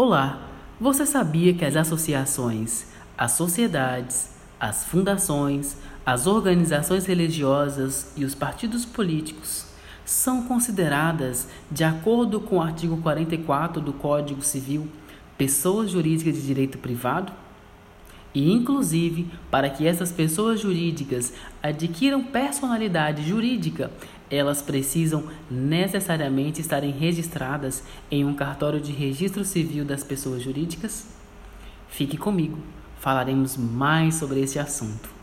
Olá, você sabia que as associações, as sociedades, as fundações, as organizações religiosas e os partidos políticos são consideradas, de acordo com o artigo 44 do Código Civil, pessoas jurídicas de direito privado? E, inclusive, para que essas pessoas jurídicas adquiram personalidade jurídica, elas precisam necessariamente estarem registradas em um cartório de registro civil das pessoas jurídicas? Fique comigo, falaremos mais sobre esse assunto.